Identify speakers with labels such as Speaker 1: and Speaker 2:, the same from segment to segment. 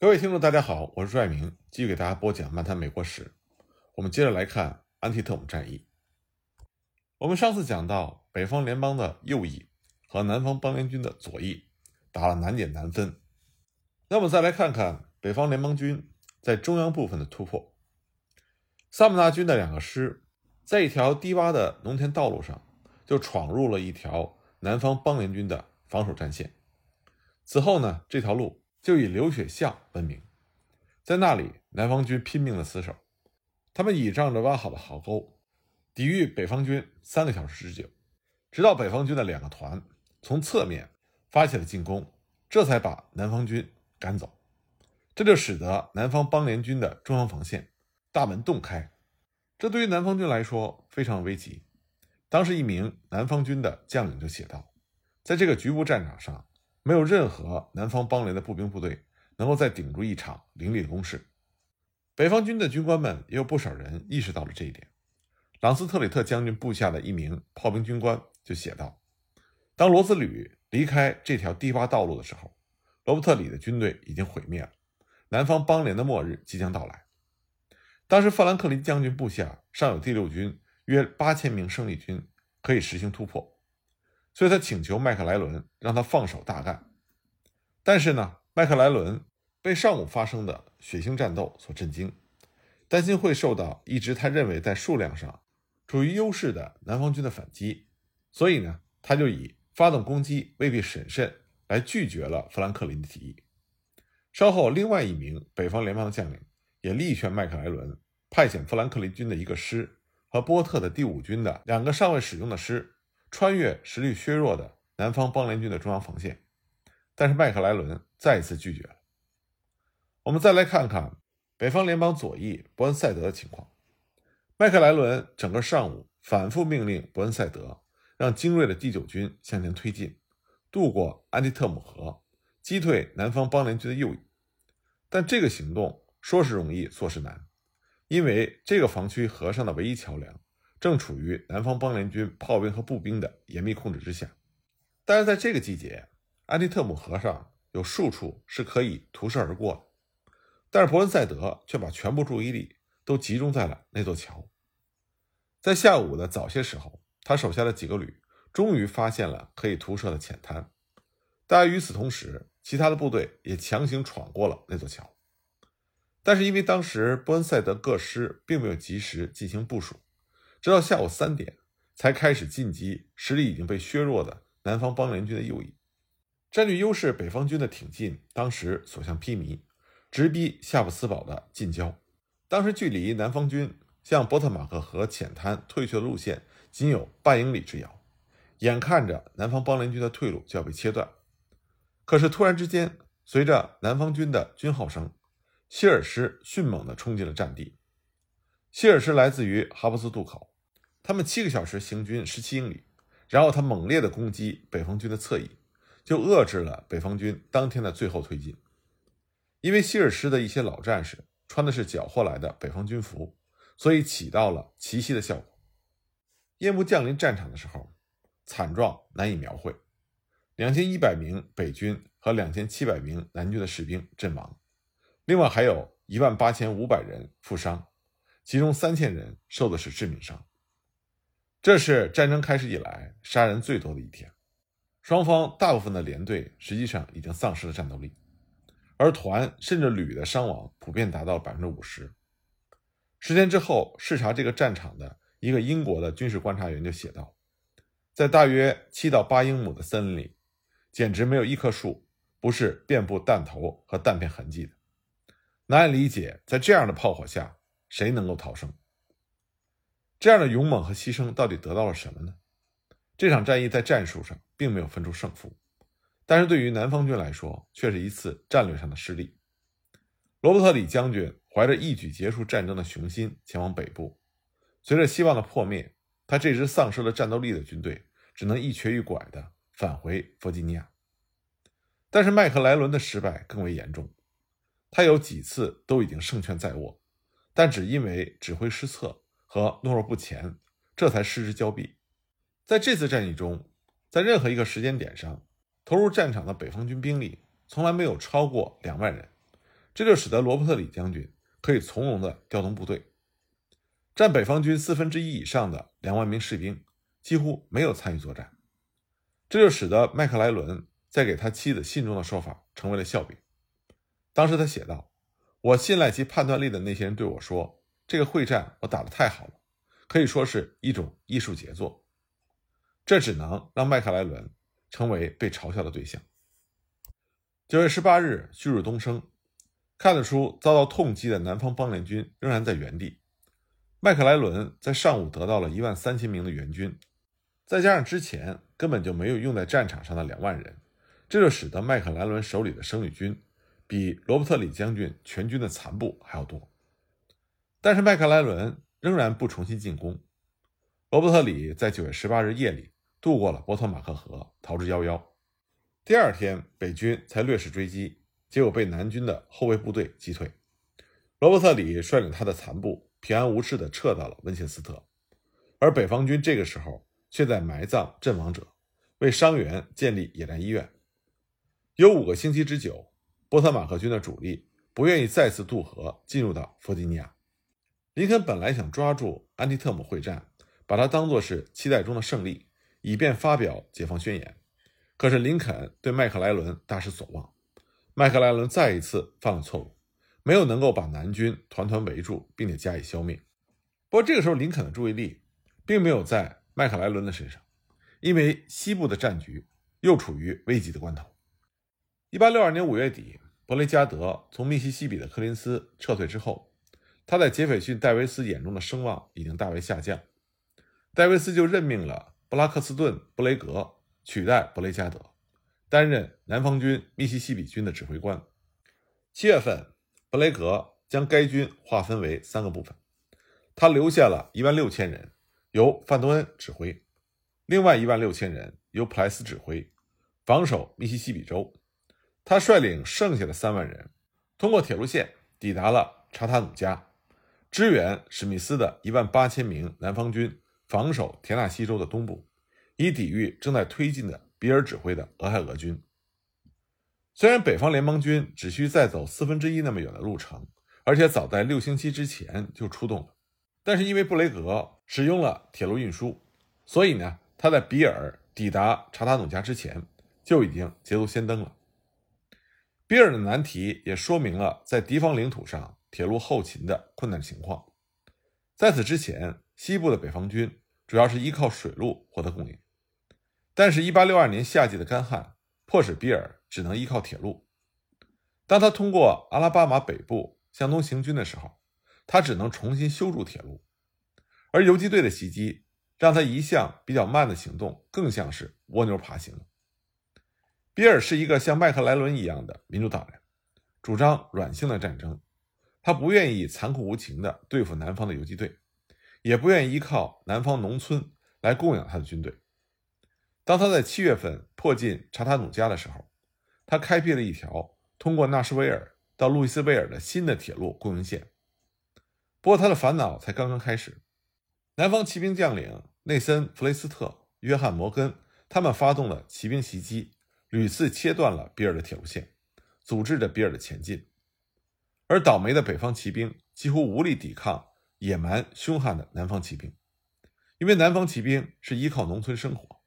Speaker 1: 各位听众，大家好，我是朱爱明，继续给大家播讲《漫谈美国史》。我们接着来看安提特姆战役。我们上次讲到，北方联邦的右翼和南方邦联军的左翼打了难解难分。那么再来看看北方联邦军在中央部分的突破。萨姆纳军的两个师在一条低洼的农田道路上，就闯入了一条南方邦联军的防守战线。此后呢，这条路。就以流血巷闻名，在那里，南方军拼命的死守，他们倚仗着挖好的壕沟，抵御北方军三个小时之久，直到北方军的两个团从侧面发起了进攻，这才把南方军赶走。这就使得南方邦联军的中央防线大门洞开，这对于南方军来说非常危急。当时，一名南方军的将领就写道：“在这个局部战场上。”没有任何南方邦联的步兵部队能够再顶住一场凌厉的攻势。北方军的军官们也有不少人意识到了这一点。朗斯特里特将军部下的一名炮兵军官就写道：“当罗斯旅离开这条低洼道路的时候，罗伯特里的军队已经毁灭了，南方邦联的末日即将到来。”当时，富兰克林将军部下尚有第六军约八千名胜利军可以实行突破。所以他请求麦克莱伦让他放手大干，但是呢，麦克莱伦被上午发生的血腥战斗所震惊，担心会受到一直他认为在数量上处于优势的南方军的反击，所以呢，他就以发动攻击未必审慎来拒绝了富兰克林的提议。稍后，另外一名北方联邦的将领也力劝麦克莱伦派遣富兰克林军的一个师和波特的第五军的两个尚未使用的师。穿越实力削弱的南方邦联军的中央防线，但是麦克莱伦再一次拒绝了。我们再来看看北方联邦左翼伯恩赛德的情况。麦克莱伦整个上午反复命令伯恩赛德让精锐的第九军向前推进，渡过安提特姆河，击退南方邦联军的右翼。但这个行动说是容易，做是难，因为这个防区河上的唯一桥梁。正处于南方邦联军炮兵和步兵的严密控制之下，但是在这个季节，安提特姆河上有数处是可以图射而过的，但是伯恩赛德却把全部注意力都集中在了那座桥。在下午的早些时候，他手下的几个旅终于发现了可以图射的浅滩，但与此同时，其他的部队也强行闯过了那座桥，但是因为当时伯恩赛德各师并没有及时进行部署。直到下午三点，才开始进击实力已经被削弱的南方邦联军的右翼。占据优势北方军的挺进，当时所向披靡，直逼夏普斯堡的近郊。当时距离南方军向波特马克河浅滩退却的路线仅有半英里之遥，眼看着南方邦联军的退路就要被切断。可是突然之间，随着南方军的军号声，希尔师迅猛地冲进了战地。希尔师来自于哈布斯渡口，他们七个小时行军十七英里，然后他猛烈地攻击北方军的侧翼，就遏制了北方军当天的最后推进。因为希尔师的一些老战士穿的是缴获来的北方军服，所以起到了奇袭的效果。夜幕降临战场的时候，惨状难以描绘：两千一百名北军和两千七百名南军的士兵阵亡，另外还有一万八千五百人负伤。其中三千人受的是致命伤，这是战争开始以来杀人最多的一天。双方大部分的连队实际上已经丧失了战斗力，而团甚至旅的伤亡普遍达到百分之五十。十天之后，视察这个战场的一个英国的军事观察员就写道：“在大约七到八英亩的森林里，简直没有一棵树不是遍布弹头和弹片痕迹的，难以理解，在这样的炮火下。”谁能够逃生？这样的勇猛和牺牲到底得到了什么呢？这场战役在战术上并没有分出胜负，但是对于南方军来说，却是一次战略上的失利。罗伯特李将军怀着一举结束战争的雄心前往北部，随着希望的破灭，他这支丧失了战斗力的军队只能一瘸一拐地返回弗吉尼亚。但是麦克莱伦的失败更为严重，他有几次都已经胜券在握。但只因为指挥失策和懦弱不前，这才失之交臂。在这次战役中，在任何一个时间点上，投入战场的北方军兵力从来没有超过两万人，这就使得罗伯特李将军可以从容地调动部队。占北方军四分之一以上的两万名士兵几乎没有参与作战，这就使得麦克莱伦在给他妻子信中的说法成为了笑柄。当时他写道：“我信赖其判断力的那些人对我说，这个会战我打得太好了，可以说是一种艺术杰作。”这只能让麦克莱伦成为被嘲笑的对象。九月十八日，旭日东升，看得出遭到痛击的南方邦联军仍然在原地。麦克莱伦在上午得到了一万三千名的援军，再加上之前根本就没有用在战场上的两万人，这就使得麦克莱伦手里的生力军比罗伯特里将军全军的残部还要多。但是麦克莱伦仍然不重新进攻。罗伯特里在九月十八日夜里渡过了波特马克河，逃之夭夭。第二天，北军才略施追击，结果被南军的后卫部队击退。罗伯特里率领他的残部。平安无事地撤到了温切斯特，而北方军这个时候却在埋葬阵亡者，为伤员建立野战医院。有五个星期之久，波特马克军的主力不愿意再次渡河进入到弗吉尼亚。林肯本来想抓住安提特姆会战，把它当作是期待中的胜利，以便发表解放宣言。可是林肯对麦克莱伦大失所望，麦克莱伦再一次犯了错误。没有能够把南军团团围住，并且加以消灭。不过这个时候，林肯的注意力并没有在麦克莱伦的身上，因为西部的战局又处于危急的关头。一八六二年五月底，伯雷加德从密西西比的科林斯撤退之后，他在杰斐逊·戴维斯眼中的声望已经大为下降。戴维斯就任命了布拉克斯顿·布雷格取代伯雷加德，担任南方军密西西比军的指挥官。七月份。布雷格将该军划分为三个部分，他留下了一万六千人，由范多恩指挥；另外一万六千人由普莱斯指挥，防守密西西比州。他率领剩下的三万人，通过铁路线抵达了查塔努加，支援史密斯的一万八千名南方军，防守田纳西州的东部，以抵御正在推进的比尔指挥的俄亥俄军。虽然北方联邦军只需再走四分之一那么远的路程，而且早在六星期之前就出动了，但是因为布雷格使用了铁路运输，所以呢，他在比尔抵达查塔努加之前就已经捷足先登了。比尔的难题也说明了在敌方领土上铁路后勤的困难情况。在此之前，西部的北方军主要是依靠水路获得供应，但是1862年夏季的干旱迫使比尔。只能依靠铁路。当他通过阿拉巴马北部向东行军的时候，他只能重新修筑铁路。而游击队的袭击让他一向比较慢的行动更像是蜗牛爬行。比尔是一个像麦克莱伦一样的民主党人，主张软性的战争。他不愿意残酷无情地对付南方的游击队，也不愿意依靠南方农村来供养他的军队。当他在七月份迫近查塔努加的时候，他开辟了一条通过纳什维尔到路易斯维尔的新的铁路供应线。不过，他的烦恼才刚刚开始。南方骑兵将领内森·弗雷斯特、约翰·摩根他们发动了骑兵袭击，屡次切断了比尔的铁路线，阻滞着比尔的前进。而倒霉的北方骑兵几乎无力抵抗野蛮凶悍的南方骑兵，因为南方骑兵是依靠农村生活，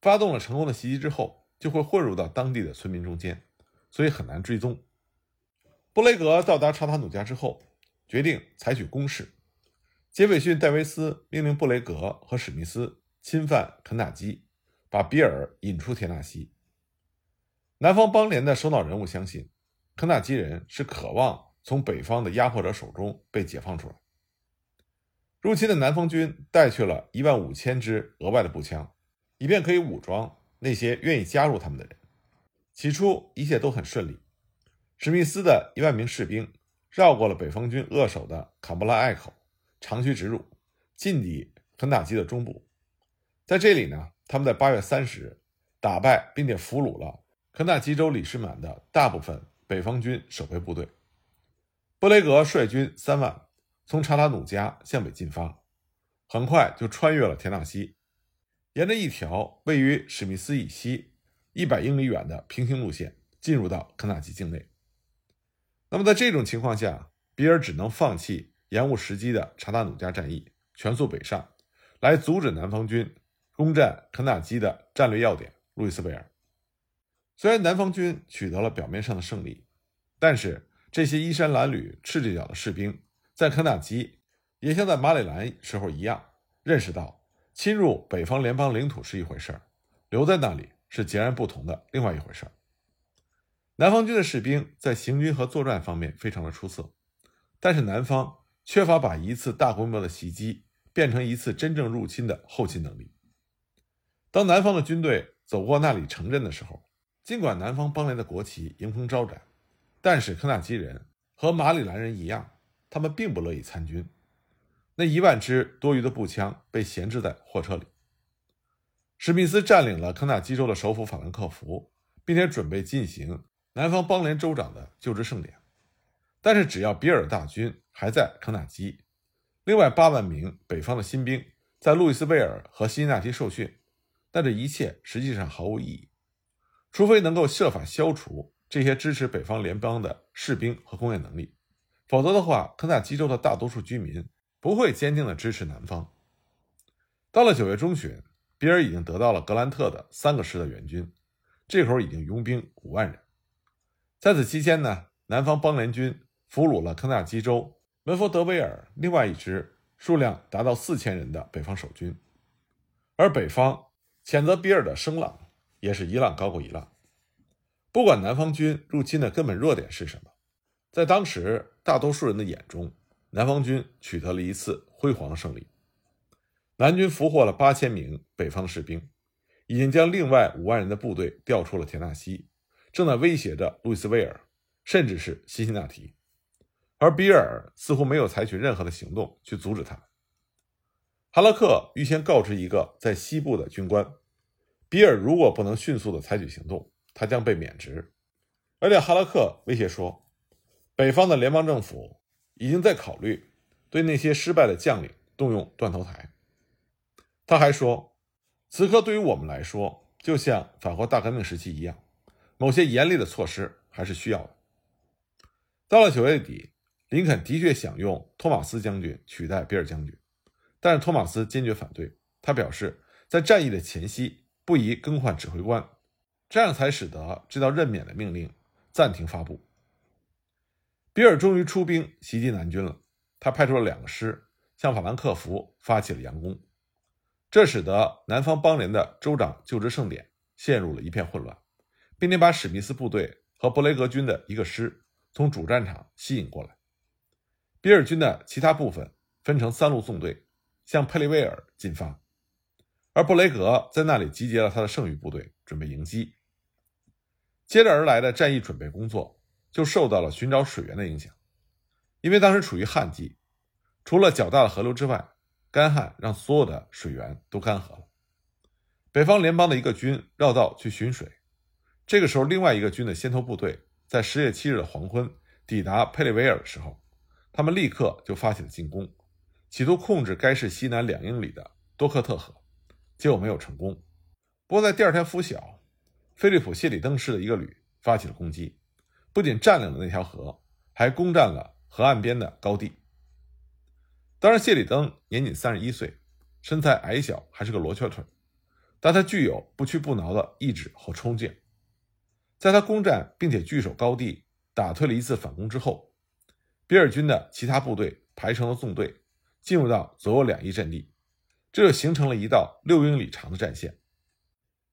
Speaker 1: 发动了成功的袭击之后。就会混入到当地的村民中间，所以很难追踪。布雷格到达查塔努加之后，决定采取攻势。杰斐逊·戴维斯命令布雷格和史密斯侵犯肯塔基，把比尔引出田纳西。南方邦联的首脑人物相信，肯塔基人是渴望从北方的压迫者手中被解放出来。入侵的南方军带去了一万五千支额外的步枪，以便可以武装。那些愿意加入他们的人，起初一切都很顺利。史密斯的一万名士兵绕过了北方军扼守的坎布拉隘口，长驱直入，进抵肯塔基的中部。在这里呢，他们在八月三十日打败并且俘虏了肯塔基州里士满的大部分北方军守备部队。布雷格率军三万从查塔努加向北进发，很快就穿越了田纳西。沿着一条位于史密斯以西一百英里远的平行路线进入到肯塔基境内。那么在这种情况下，比尔只能放弃延误时机的查达努加战役，全速北上，来阻止南方军攻占肯塔基的战略要点路易斯维尔。虽然南方军取得了表面上的胜利，但是这些衣衫褴褛、赤着脚的士兵在肯塔基也像在马里兰时候一样，认识到侵入北方联邦领土是一回事儿，留在那里是截然不同的另外一回事儿。南方军的士兵在行军和作战方面非常的出色，但是南方缺乏把一次大规模的袭击变成一次真正入侵的后勤能力。当南方的军队走过那里城镇的时候，尽管南方邦联的国旗迎风招展，但是肯塔基人和马里兰人一样，他们并不乐意参军。那一万支多余的步枪被闲置在货车里。史密斯占领了肯塔基州的首府法兰克福，并且准备进行。南方邦联州长的就职盛典，但是只要比尔大军还在肯塔基，另外八万名北方的新兵在路易斯贝尔和辛辛那提受训，但这一切实际上毫无意义。除非能够设法消除这些支持北方联邦的士兵和工业能力，否则的话，肯塔基州的大多数居民不会坚定地支持南方。到了九月中旬，比尔已经得到了格兰特的三个师的援军，这会儿已经拥兵五万人。在此期间呢，南方邦联军俘虏了肯塔基州文佛德维尔另外一支数量达到四千人的北方守军，而北方谴责比尔的声浪也是一浪高过一浪。不管南方军入侵的根本弱点是什么，在当时大多数人的眼中，南方军取得了一次辉煌的胜利。南军俘获了八千名北方士兵，已经将另外五万人的部队调出了田纳西。正在威胁着路易斯威尔，甚至是辛辛那提，而比尔似乎没有采取任何的行动去阻止他。哈勒克预先告知一个在西部的军官，比尔如果不能迅速的采取行动，他将被免职。而且哈拉克威胁说，北方的联邦政府已经在考虑对那些失败的将领动用断头台。他还说，此刻对于我们来说，就像法国大革命时期一样。某些严厉的措施还是需要的。到了九月底，林肯的确想用托马斯将军取代比尔将军，但是托马斯坚决反对。他表示，在战役的前夕不宜更换指挥官，这样才使得这道任免的命令暂停发布。比尔终于出兵袭击南军了，他派出了两个师向法兰克福发起了佯攻，这使得南方邦联的州长就职盛典陷入了一片混乱。并且把史密斯部队和布雷格军的一个师从主战场吸引过来。比尔军的其他部分分成三路纵队向佩利威尔进发，而布雷格在那里集结了他的剩余部队，准备迎击。接着而来的战役准备工作就受到了寻找水源的影响，因为当时处于旱季，除了较大的河流之外，干旱让所有的水源都干涸了。北方联邦的一个军绕道去寻水。这个时候，另外一个军的先头部队在十月七日的黄昏抵达佩利维尔的时候，他们立刻就发起了进攻，企图控制该市西南两英里的多克特河，结果没有成功。不过在第二天拂晓，菲利普谢里登市的一个旅发起了攻击，不仅占领了那条河，还攻占了河岸边的高地。当然，谢里登年仅三十一岁，身材矮小，还是个罗圈腿，但他具有不屈不挠的意志和冲劲。在他攻占并且据守高地，打退了一次反攻之后，比尔军的其他部队排成了纵队，进入到左右两翼阵地，这就形成了一道六英里长的战线。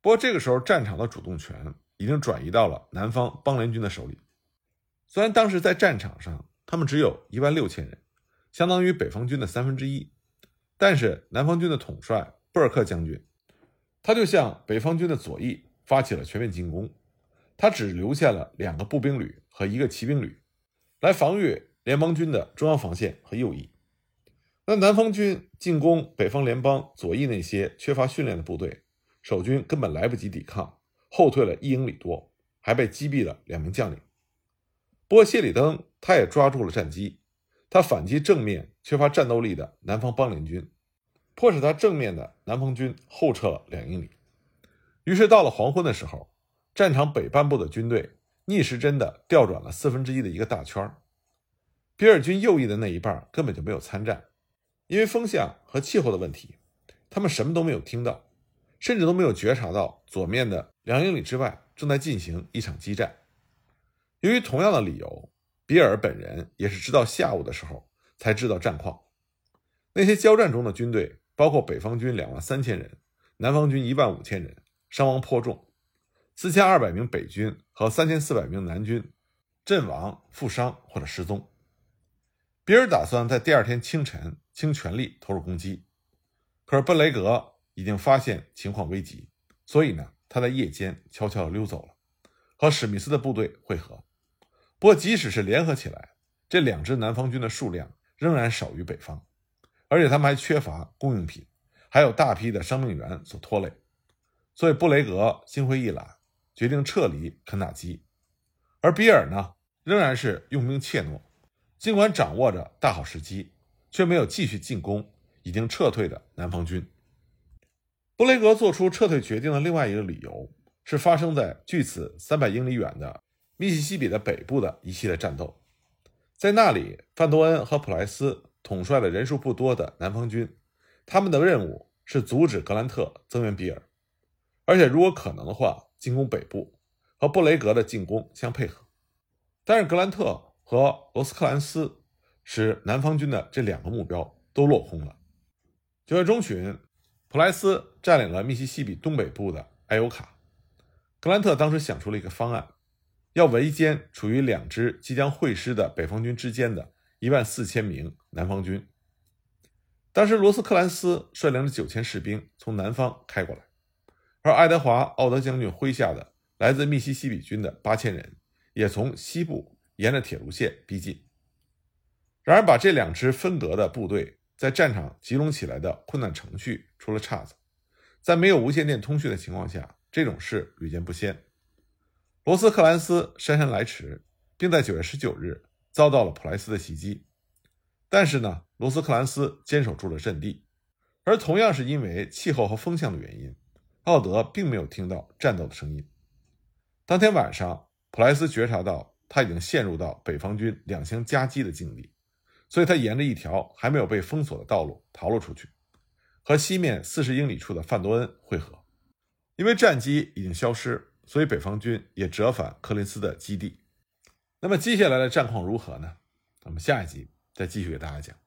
Speaker 1: 不过这个时候，战场的主动权已经转移到了南方邦联军的手里。虽然当时在战场上他们只有一万六千人，相当于北方军的三分之一，但是南方军的统帅布尔克将军，他就向北方军的左翼发起了全面进攻。他只留下了两个步兵旅和一个骑兵旅，来防御联邦军的中央防线和右翼。那南方军进攻北方联邦左翼那些缺乏训练的部队，守军根本来不及抵抗，后退了一英里多，还被击毙了两名将领。不过谢里登他也抓住了战机，他反击正面缺乏战斗力的南方邦联军，迫使他正面的南方军后撤了两英里。于是到了黄昏的时候。战场北半部的军队逆时针的调转了四分之一的一个大圈儿比尔军右翼的那一半根本就没有参战，因为风向和气候的问题，他们什么都没有听到，甚至都没有觉察到左面的两英里之外正在进行一场激战。由于同样的理由，比尔本人也是直到下午的时候才知道战况。那些交战中的军队，包括北方军两万三千人，南方军一万五千人，伤亡颇重，四千二百名北军和三千四百名南军阵亡、负伤或者失踪。比尔打算在第二天清晨倾全力投入攻击，可是布雷格已经发现情况危急，所以呢，他在夜间悄悄地溜走了，和史密斯的部队会合。不过，即使是联合起来，这两支南方军的数量仍然少于北方，而且他们还缺乏供应品，还有大批的伤病员所拖累，所以布雷格心灰意懒，决定撤离肯塔基。而比尔呢，仍然是用兵怯懦。尽管掌握着大好时机，却没有继续进攻已经撤退的南方军。布雷格做出撤退决定的另外一个理由是发生在距此三百英里远的密西西比的北部的一系列战斗。在那里，范多恩和普莱斯统帅了人数不多的南方军，他们的任务是阻止格兰特增援比尔，而且如果可能的话，进攻北部，和布雷格的进攻相配合。但是格兰特。和罗斯克兰斯使南方军的这两个目标都落空了。九月中旬，普莱斯占领了密西西比东北部的埃尤卡。格兰特当时想出了一个方案，要围歼处于两支即将会师的北方军之间的一万四千名南方军。当时，罗斯克兰斯率领着九千士兵从南方开过来，而爱德华·奥德将军麾下的来自密西西比军的八千人也从西部。沿着铁路线逼近，然而把这两支分隔的部队在战场集中起来的困难程序出了岔子。在没有无线电通讯的情况下，这种事屡见不鲜。罗斯克兰斯姗姗来迟，并在九月十九日遭到了普莱斯的袭击。但是呢，罗斯克兰斯坚守住了阵地，而同样是因为气候和风向的原因，奥德并没有听到战斗的声音。当天晚上，普莱斯觉察到。他已经陷入到北方军两相夹击的境地，所以他沿着一条还没有被封锁的道路逃了出去，和西面四十英里处的范多恩会合。因为战机已经消失，所以北方军也折返柯林斯的基地。那么接下来的战况如何呢？我们下一集再继续给大家讲。